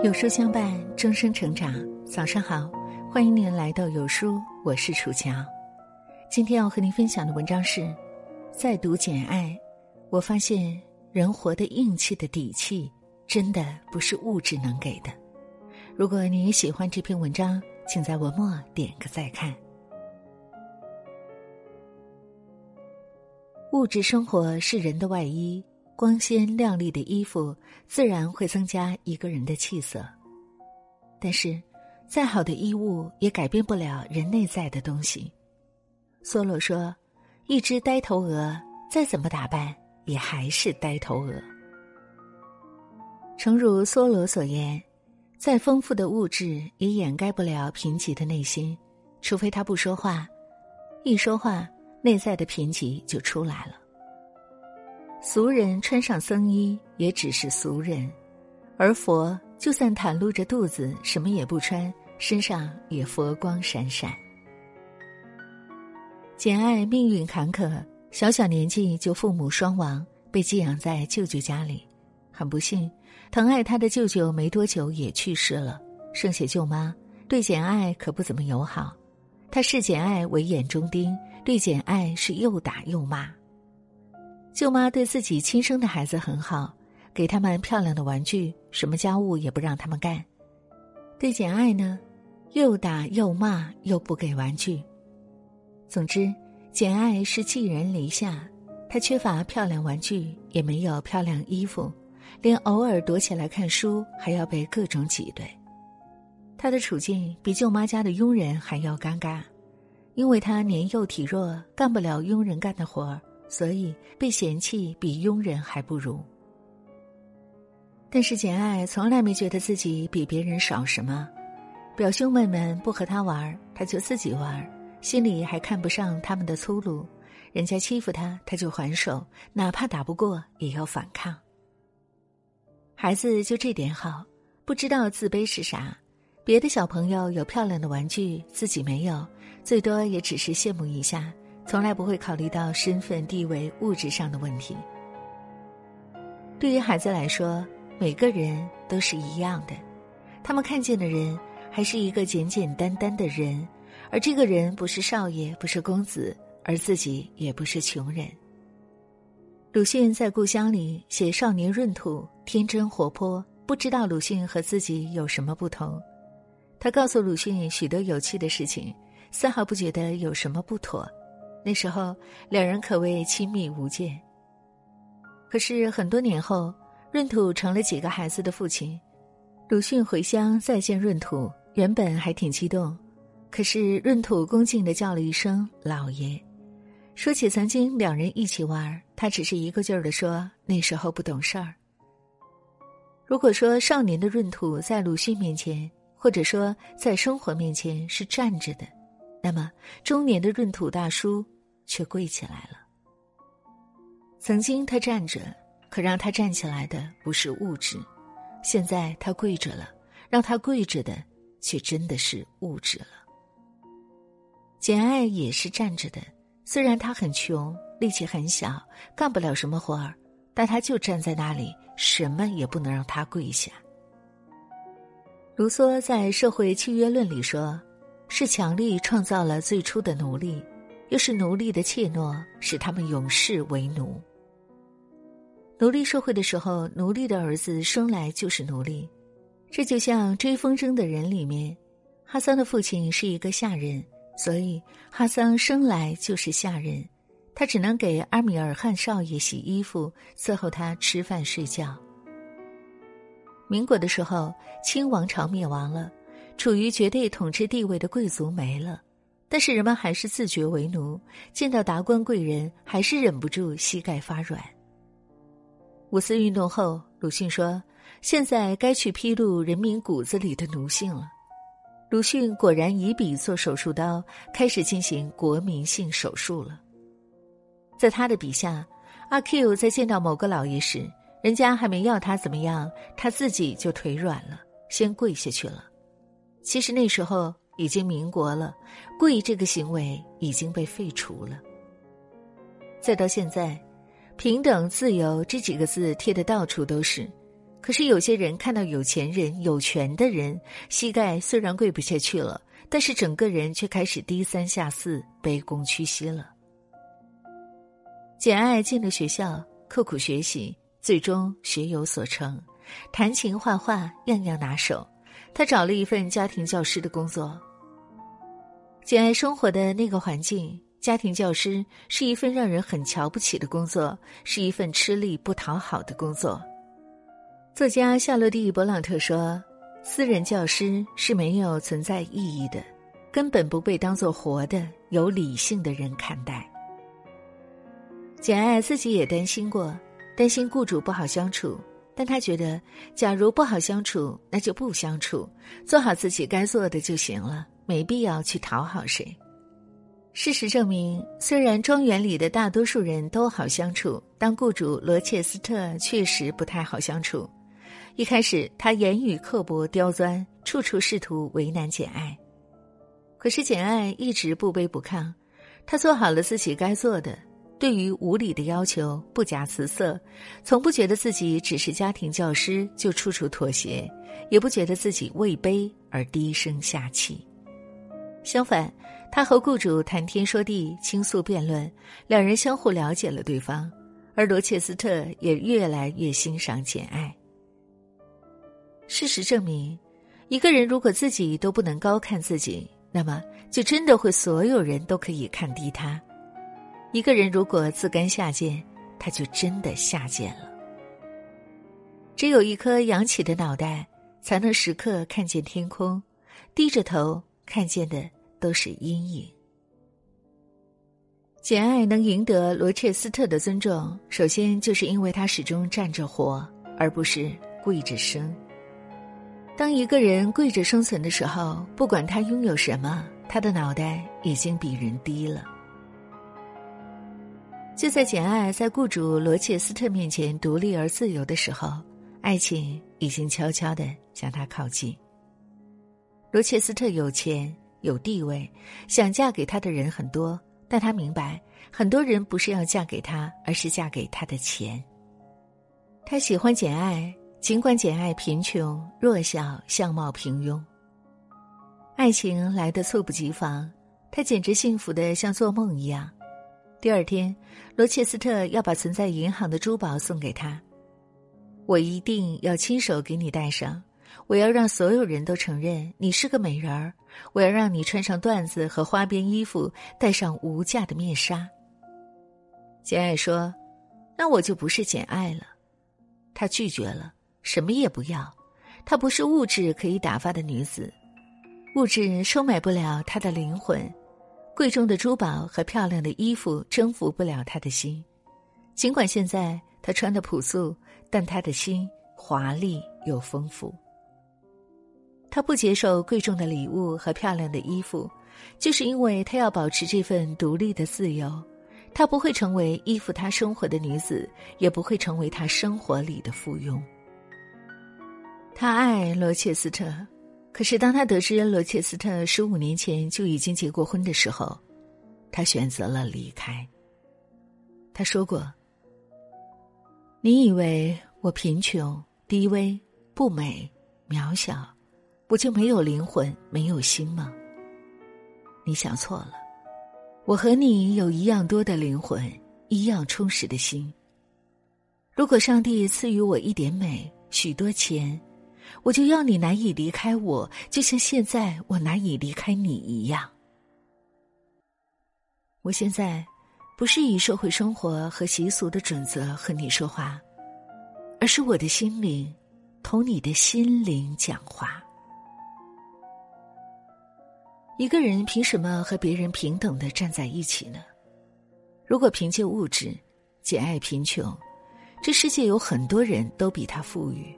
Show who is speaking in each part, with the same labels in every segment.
Speaker 1: 有书相伴，终生成长。早上好，欢迎您来到有书，我是楚乔。今天要和您分享的文章是：再读《简爱》，我发现人活得硬气的底气，真的不是物质能给的。如果你喜欢这篇文章，请在文末点个再看。物质生活是人的外衣。光鲜亮丽的衣服自然会增加一个人的气色，但是，再好的衣物也改变不了人内在的东西。梭罗说：“一只呆头鹅再怎么打扮，也还是呆头鹅。”诚如梭罗所言，再丰富的物质也掩盖不了贫瘠的内心，除非他不说话，一说话，内在的贫瘠就出来了。俗人穿上僧衣也只是俗人，而佛就算袒露着肚子，什么也不穿，身上也佛光闪闪。简爱命运坎坷，小小年纪就父母双亡，被寄养在舅舅家里。很不幸，疼爱他的舅舅没多久也去世了，剩下舅妈对简爱可不怎么友好，她视简爱为眼中钉，对简爱是又打又骂。舅妈对自己亲生的孩子很好，给他们漂亮的玩具，什么家务也不让他们干。对简爱呢，又打又骂，又不给玩具。总之，简爱是寄人篱下，她缺乏漂亮玩具，也没有漂亮衣服，连偶尔躲起来看书，还要被各种挤兑。她的处境比舅妈家的佣人还要尴尬，因为她年幼体弱，干不了佣人干的活儿。所以被嫌弃比佣人还不如。但是简爱从来没觉得自己比别人少什么，表兄妹们不和他玩，他就自己玩，心里还看不上他们的粗鲁。人家欺负他，他就还手，哪怕打不过也要反抗。孩子就这点好，不知道自卑是啥。别的小朋友有漂亮的玩具，自己没有，最多也只是羡慕一下。从来不会考虑到身份地位、物质上的问题。对于孩子来说，每个人都是一样的，他们看见的人还是一个简简单单的人，而这个人不是少爷，不是公子，而自己也不是穷人。鲁迅在故乡里写少年闰土，天真活泼，不知道鲁迅和自己有什么不同。他告诉鲁迅许多有趣的事情，丝毫不觉得有什么不妥。那时候，两人可谓亲密无间。可是很多年后，闰土成了几个孩子的父亲。鲁迅回乡再见闰土，原本还挺激动，可是闰土恭敬的叫了一声“老爷”。说起曾经两人一起玩，他只是一个劲儿的说那时候不懂事儿。如果说少年的闰土在鲁迅面前，或者说在生活面前是站着的。那么，中年的闰土大叔却跪起来了。曾经他站着，可让他站起来的不是物质；现在他跪着了，让他跪着的却真的是物质了。简爱也是站着的，虽然他很穷，力气很小，干不了什么活儿，但他就站在那里，什么也不能让他跪下。卢梭在《社会契约论》里说。是强力创造了最初的奴隶，又是奴隶的怯懦使他们永世为奴。奴隶社会的时候，奴隶的儿子生来就是奴隶，这就像《追风筝的人》里面，哈桑的父亲是一个下人，所以哈桑生来就是下人，他只能给阿米尔汗少爷洗衣服，伺候他吃饭睡觉。民国的时候，清王朝灭亡了。处于绝对统治地位的贵族没了，但是人们还是自觉为奴，见到达官贵人还是忍不住膝盖发软。五四运动后，鲁迅说：“现在该去披露人民骨子里的奴性了。”鲁迅果然以笔做手术刀，开始进行国民性手术了。在他的笔下，阿 Q 在见到某个老爷时，人家还没要他怎么样，他自己就腿软了，先跪下去了。其实那时候已经民国了，跪这个行为已经被废除了。再到现在，平等自由这几个字贴的到处都是，可是有些人看到有钱人、有权的人，膝盖虽然跪不下去了，但是整个人却开始低三下四、卑躬屈膝了。简爱进了学校，刻苦学习，最终学有所成，弹琴、画画样样拿手。他找了一份家庭教师的工作。简爱生活的那个环境，家庭教师是一份让人很瞧不起的工作，是一份吃力不讨好的工作。作家夏洛蒂·勃朗特说：“私人教师是没有存在意义的，根本不被当作活的、有理性的人看待。”简爱自己也担心过，担心雇主不好相处，但他觉得，假如不好相处，那就不相处，做好自己该做的就行了，没必要去讨好谁。事实证明，虽然庄园里的大多数人都好相处，但雇主罗切斯特确实不太好相处。一开始，他言语刻薄、刁钻，处处试图为难简爱。可是简爱一直不卑不亢，他做好了自己该做的，对于无理的要求不假辞色，从不觉得自己只是家庭教师就处处妥协，也不觉得自己位卑而低声下气。相反，他和雇主谈天说地、倾诉辩论，两人相互了解了对方，而罗切斯特也越来越欣赏简爱。事实证明，一个人如果自己都不能高看自己，那么就真的会所有人都可以看低他。一个人如果自甘下贱，他就真的下贱了。只有一颗扬起的脑袋，才能时刻看见天空；低着头看见的都是阴影。简爱能赢得罗切斯特的尊重，首先就是因为他始终站着活，而不是跪着生。当一个人跪着生存的时候，不管他拥有什么，他的脑袋已经比人低了。就在简爱在雇主罗切斯特面前独立而自由的时候，爱情已经悄悄的向他靠近。罗切斯特有钱有地位，想嫁给他的人很多，但他明白，很多人不是要嫁给他，而是嫁给他的钱。他喜欢简爱。尽管简爱贫穷、弱小、相貌平庸，爱情来得猝不及防，她简直幸福的像做梦一样。第二天，罗切斯特要把存在银行的珠宝送给她，我一定要亲手给你戴上，我要让所有人都承认你是个美人儿，我要让你穿上缎子和花边衣服，戴上无价的面纱。简爱说：“那我就不是简爱了。”她拒绝了。什么也不要，她不是物质可以打发的女子，物质收买不了她的灵魂，贵重的珠宝和漂亮的衣服征服不了她的心。尽管现在她穿的朴素，但她的心华丽又丰富。她不接受贵重的礼物和漂亮的衣服，就是因为她要保持这份独立的自由。她不会成为依附她生活的女子，也不会成为她生活里的附庸。他爱罗切斯特，可是当他得知罗切斯特十五年前就已经结过婚的时候，他选择了离开。他说过：“你以为我贫穷、低微、不美、渺小，我就没有灵魂、没有心吗？你想错了，我和你有一样多的灵魂，一样充实的心。如果上帝赐予我一点美、许多钱。”我就要你难以离开我，就像现在我难以离开你一样。我现在不是以社会生活和习俗的准则和你说话，而是我的心灵同你的心灵讲话。一个人凭什么和别人平等的站在一起呢？如果凭借物质，简爱贫穷，这世界有很多人都比他富裕。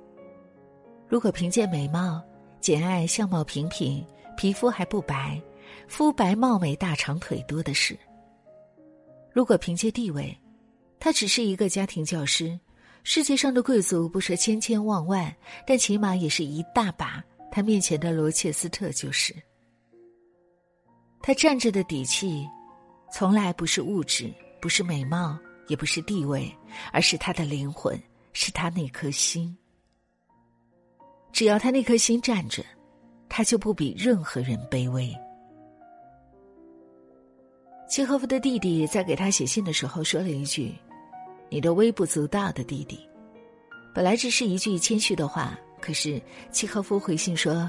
Speaker 1: 如果凭借美貌，简爱相貌平平，皮肤还不白，肤白貌美、大长腿多的是。如果凭借地位，他只是一个家庭教师，世界上的贵族不说千千万万，但起码也是一大把。他面前的罗切斯特就是。他站着的底气，从来不是物质，不是美貌，也不是地位，而是他的灵魂，是他那颗心。只要他那颗心站着，他就不比任何人卑微。契诃夫的弟弟在给他写信的时候说了一句：“你的微不足道的弟弟。”本来只是一句谦虚的话，可是契诃夫回信说：“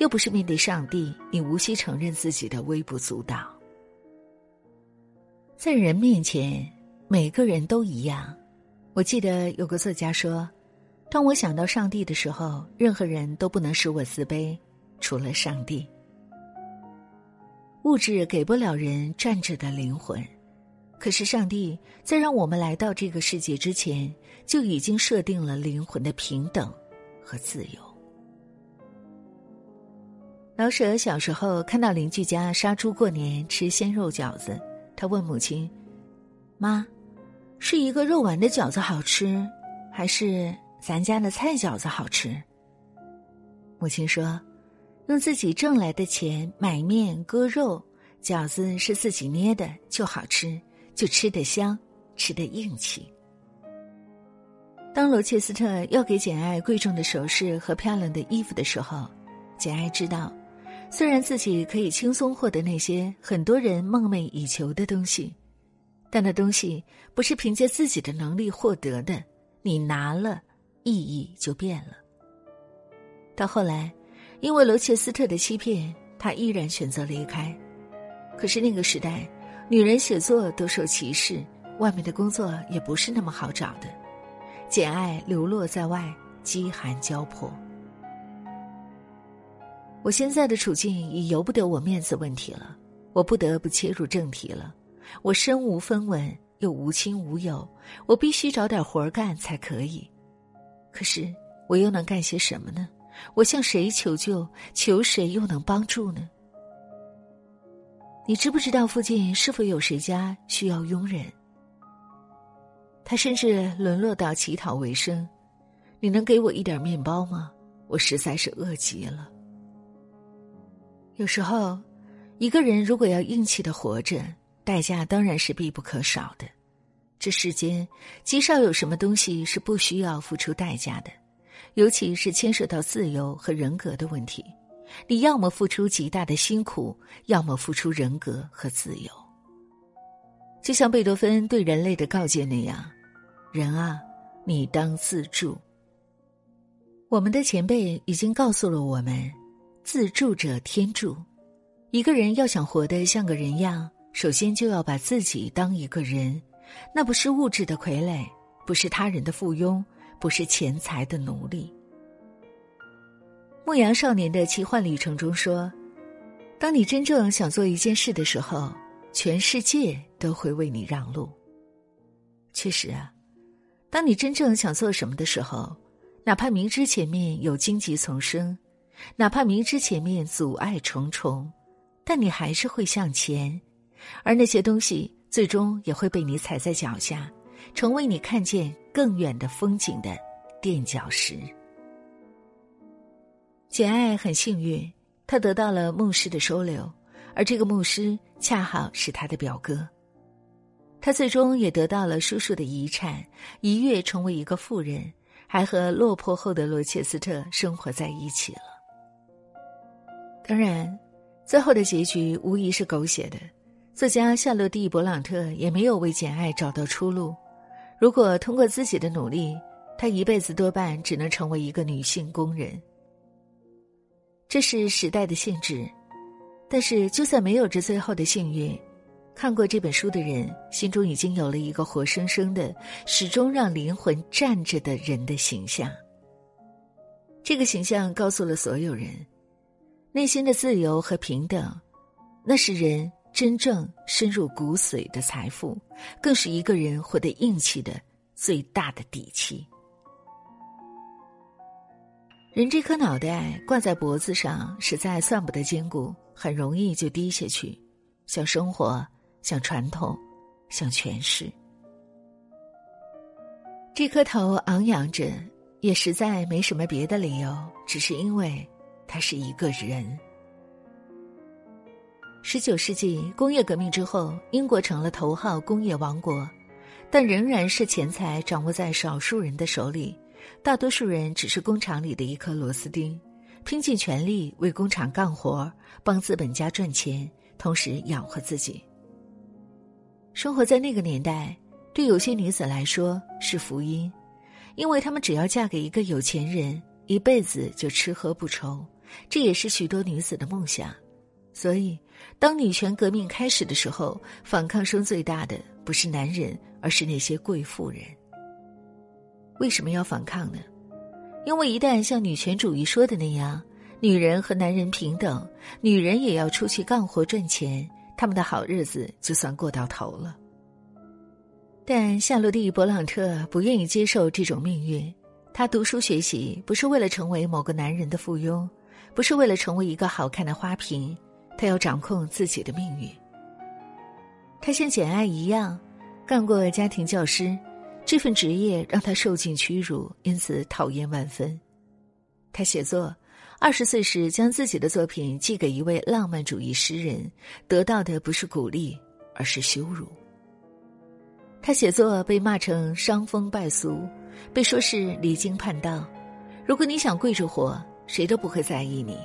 Speaker 1: 又不是面对上帝，你无需承认自己的微不足道。在人面前，每个人都一样。”我记得有个作家说：“当我想到上帝的时候，任何人都不能使我自卑，除了上帝。”物质给不了人站着的灵魂，可是上帝在让我们来到这个世界之前，就已经设定了灵魂的平等和自由。老舍小时候看到邻居家杀猪过年吃鲜肉饺子，他问母亲：“妈，是一个肉丸的饺子好吃，还是咱家的菜饺子好吃？”母亲说。用自己挣来的钱买面割肉，饺子是自己捏的，就好吃，就吃得香，吃得硬气。当罗切斯特要给简爱贵重的首饰和漂亮的衣服的时候，简爱知道，虽然自己可以轻松获得那些很多人梦寐以求的东西，但那东西不是凭借自己的能力获得的，你拿了，意义就变了。到后来。因为罗切斯特的欺骗，他依然选择离开。可是那个时代，女人写作都受歧视，外面的工作也不是那么好找的。简爱流落在外，饥寒交迫。我现在的处境已由不得我面子问题了，我不得不切入正题了。我身无分文，又无亲无友，我必须找点活儿干才可以。可是我又能干些什么呢？我向谁求救？求谁又能帮助呢？你知不知道附近是否有谁家需要佣人？他甚至沦落到乞讨为生。你能给我一点面包吗？我实在是饿极了。有时候，一个人如果要硬气的活着，代价当然是必不可少的。这世间极少有什么东西是不需要付出代价的。尤其是牵涉到自由和人格的问题，你要么付出极大的辛苦，要么付出人格和自由。就像贝多芬对人类的告诫那样：“人啊，你当自助。”我们的前辈已经告诉了我们：“自助者天助。”一个人要想活得像个人样，首先就要把自己当一个人，那不是物质的傀儡，不是他人的附庸。不是钱财的奴隶。牧羊少年的奇幻旅程中说：“当你真正想做一件事的时候，全世界都会为你让路。”确实啊，当你真正想做什么的时候，哪怕明知前面有荆棘丛生，哪怕明知前面阻碍重重，但你还是会向前，而那些东西最终也会被你踩在脚下。成为你看见更远的风景的垫脚石。简爱很幸运，他得到了牧师的收留，而这个牧师恰好是他的表哥。他最终也得到了叔叔的遗产，一跃成为一个富人，还和落魄后的罗切斯特生活在一起了。当然，最后的结局无疑是狗血的。作家夏洛蒂·勃朗特也没有为简爱找到出路。如果通过自己的努力，她一辈子多半只能成为一个女性工人。这是时代的限制，但是就算没有这最后的幸运，看过这本书的人心中已经有了一个活生生的、始终让灵魂站着的人的形象。这个形象告诉了所有人，内心的自由和平等，那是人。真正深入骨髓的财富，更是一个人活得硬气的最大的底气。人这颗脑袋挂在脖子上，实在算不得坚固，很容易就低下去。像生活，像传统，像权势。这颗头昂扬着，也实在没什么别的理由，只是因为他是一个人。十九世纪工业革命之后，英国成了头号工业王国，但仍然是钱财掌握在少数人的手里，大多数人只是工厂里的一颗螺丝钉，拼尽全力为工厂干活，帮资本家赚钱，同时养活自己。生活在那个年代，对有些女子来说是福音，因为她们只要嫁给一个有钱人，一辈子就吃喝不愁。这也是许多女子的梦想。所以，当女权革命开始的时候，反抗声最大的不是男人，而是那些贵妇人。为什么要反抗呢？因为一旦像女权主义说的那样，女人和男人平等，女人也要出去干活赚钱，他们的好日子就算过到头了。但夏洛蒂·勃朗特不愿意接受这种命运。她读书学习不是为了成为某个男人的附庸，不是为了成为一个好看的花瓶，他要掌控自己的命运。他像简爱一样，干过家庭教师。这份职业让他受尽屈辱，因此讨厌万分。他写作，二十岁时将自己的作品寄给一位浪漫主义诗人，得到的不是鼓励，而是羞辱。他写作被骂成伤风败俗，被说是离经叛道。如果你想跪着活，谁都不会在意你；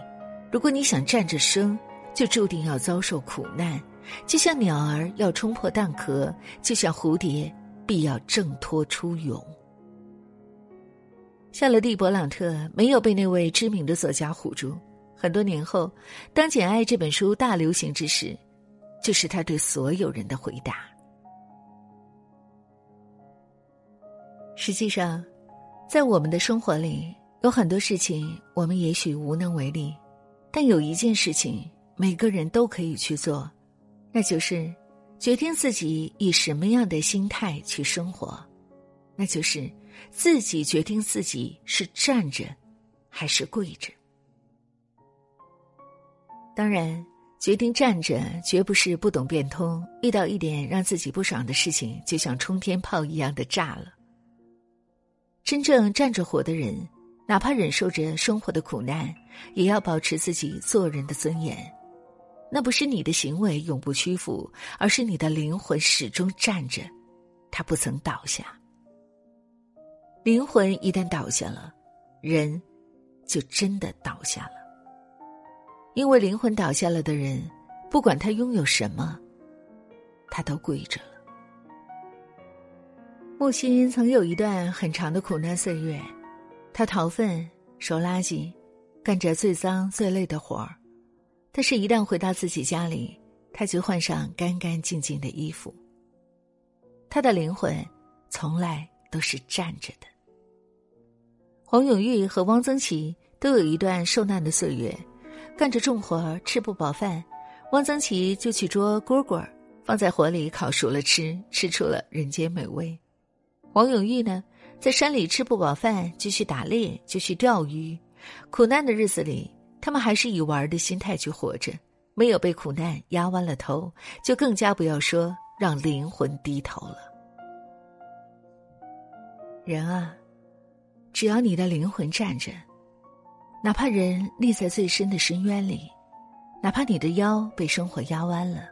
Speaker 1: 如果你想站着生，就注定要遭受苦难。就像鸟儿要冲破蛋壳，就像蝴蝶。必要挣脱出蛹。夏洛蒂·勃朗特没有被那位知名的作家唬住。很多年后，当《简爱》这本书大流行之时，就是他对所有人的回答。实际上，在我们的生活里，有很多事情我们也许无能为力，但有一件事情每个人都可以去做，那就是。决定自己以什么样的心态去生活，那就是自己决定自己是站着还是跪着。当然，决定站着绝不是不懂变通，遇到一点让自己不爽的事情就像冲天炮一样的炸了。真正站着活的人，哪怕忍受着生活的苦难，也要保持自己做人的尊严。那不是你的行为永不屈服，而是你的灵魂始终站着，它不曾倒下。灵魂一旦倒下了，人就真的倒下了。因为灵魂倒下了的人，不管他拥有什么，他都跪着了。木心曾有一段很长的苦难岁月，他掏粪、收垃圾，干着最脏最累的活儿。但是，一旦回到自己家里，他就换上干干净净的衣服。他的灵魂从来都是站着的。黄永玉和汪曾祺都有一段受难的岁月，干着重活吃不饱饭，汪曾祺就去捉蝈蝈放在火里烤熟了吃，吃出了人间美味。黄永玉呢，在山里吃不饱饭，就去打猎，就去钓鱼。苦难的日子里。他们还是以玩的心态去活着，没有被苦难压弯了头，就更加不要说让灵魂低头了。人啊，只要你的灵魂站着，哪怕人立在最深的深渊里，哪怕你的腰被生活压弯了，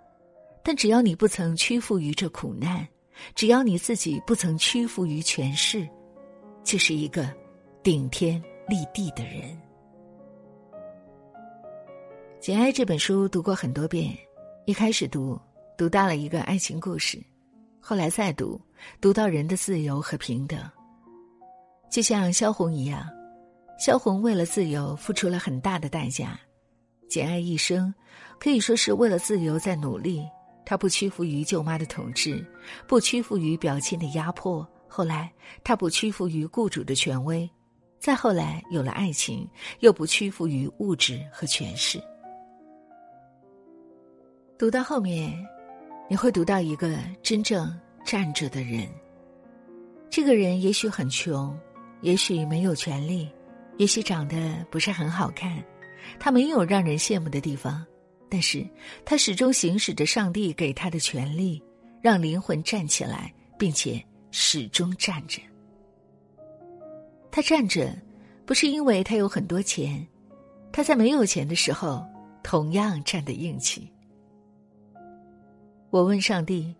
Speaker 1: 但只要你不曾屈服于这苦难，只要你自己不曾屈服于权势，就是一个顶天立地的人。《简爱》这本书读过很多遍，一开始读，读到了一个爱情故事，后来再读，读到人的自由和平等。就像萧红一样，萧红为了自由付出了很大的代价。简爱一生可以说是为了自由在努力，她不屈服于舅妈的统治，不屈服于表亲的压迫。后来，她不屈服于雇主的权威，再后来有了爱情，又不屈服于物质和权势。读到后面，你会读到一个真正站着的人。这个人也许很穷，也许没有权利，也许长得不是很好看，他没有让人羡慕的地方，但是他始终行使着上帝给他的权利，让灵魂站起来，并且始终站着。他站着，不是因为他有很多钱，他在没有钱的时候同样站得硬气。我问上帝：“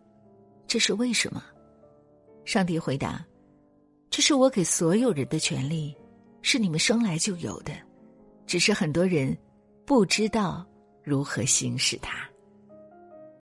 Speaker 1: 这是为什么？”上帝回答：“这是我给所有人的权利，是你们生来就有的，只是很多人不知道如何行使它。